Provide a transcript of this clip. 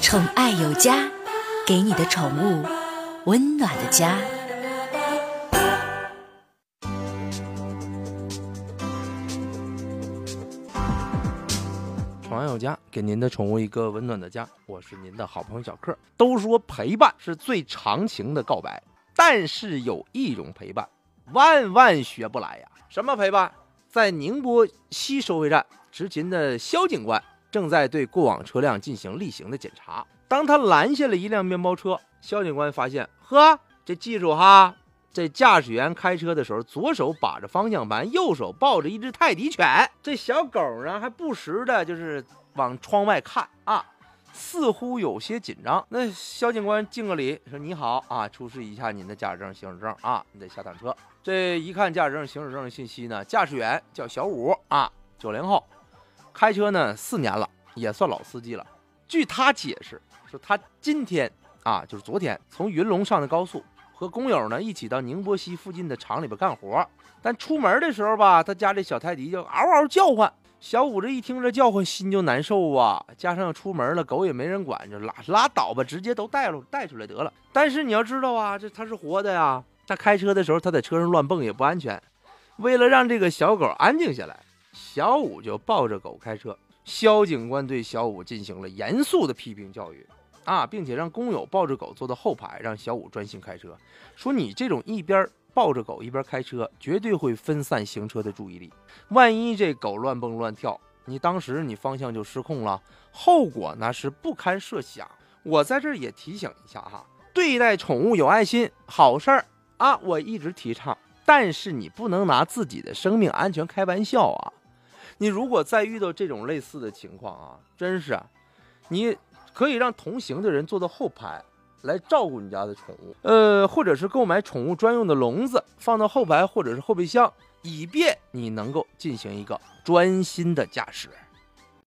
宠爱有家，给你的宠物温暖的家。宠爱有家，给您的宠物一个温暖的家。我是您的好朋友小克。都说陪伴是最长情的告白，但是有一种陪伴，万万学不来呀。什么陪伴？在宁波西收费站执勤的肖警官正在对过往车辆进行例行的检查。当他拦下了一辆面包车，肖警官发现，呵，这技术哈，这驾驶员开车的时候，左手把着方向盘，右手抱着一只泰迪犬。这小狗呢，还不时的就是往窗外看啊，似乎有些紧张。那肖警官敬个礼，说：“你好啊，出示一下您的驾驶证、行驶证啊，你得下趟车。”这一看驾驶证、行驶证的信息呢，驾驶员叫小五啊，九零后，开车呢四年了，也算老司机了。据他解释。说他今天啊，就是昨天从云龙上的高速，和工友呢一起到宁波西附近的厂里边干活。但出门的时候吧，他家这小泰迪就嗷嗷叫唤。小五这一听这叫唤，心就难受啊。加上出门了，狗也没人管，就拉拉倒吧，直接都带了带出来得了。但是你要知道啊，这它是活的呀。他开车的时候，他在车上乱蹦也不安全。为了让这个小狗安静下来，小五就抱着狗开车。肖警官对小五进行了严肃的批评教育。啊，并且让工友抱着狗坐到后排，让小五专心开车。说你这种一边抱着狗一边开车，绝对会分散行车的注意力。万一这狗乱蹦乱跳，你当时你方向就失控了，后果那是不堪设想。我在这儿也提醒一下哈，对待宠物有爱心，好事儿啊，我一直提倡。但是你不能拿自己的生命安全开玩笑啊！你如果再遇到这种类似的情况啊，真是你。可以让同行的人坐到后排来照顾你家的宠物，呃，或者是购买宠物专用的笼子放到后排或者是后备箱，以便你能够进行一个专心的驾驶。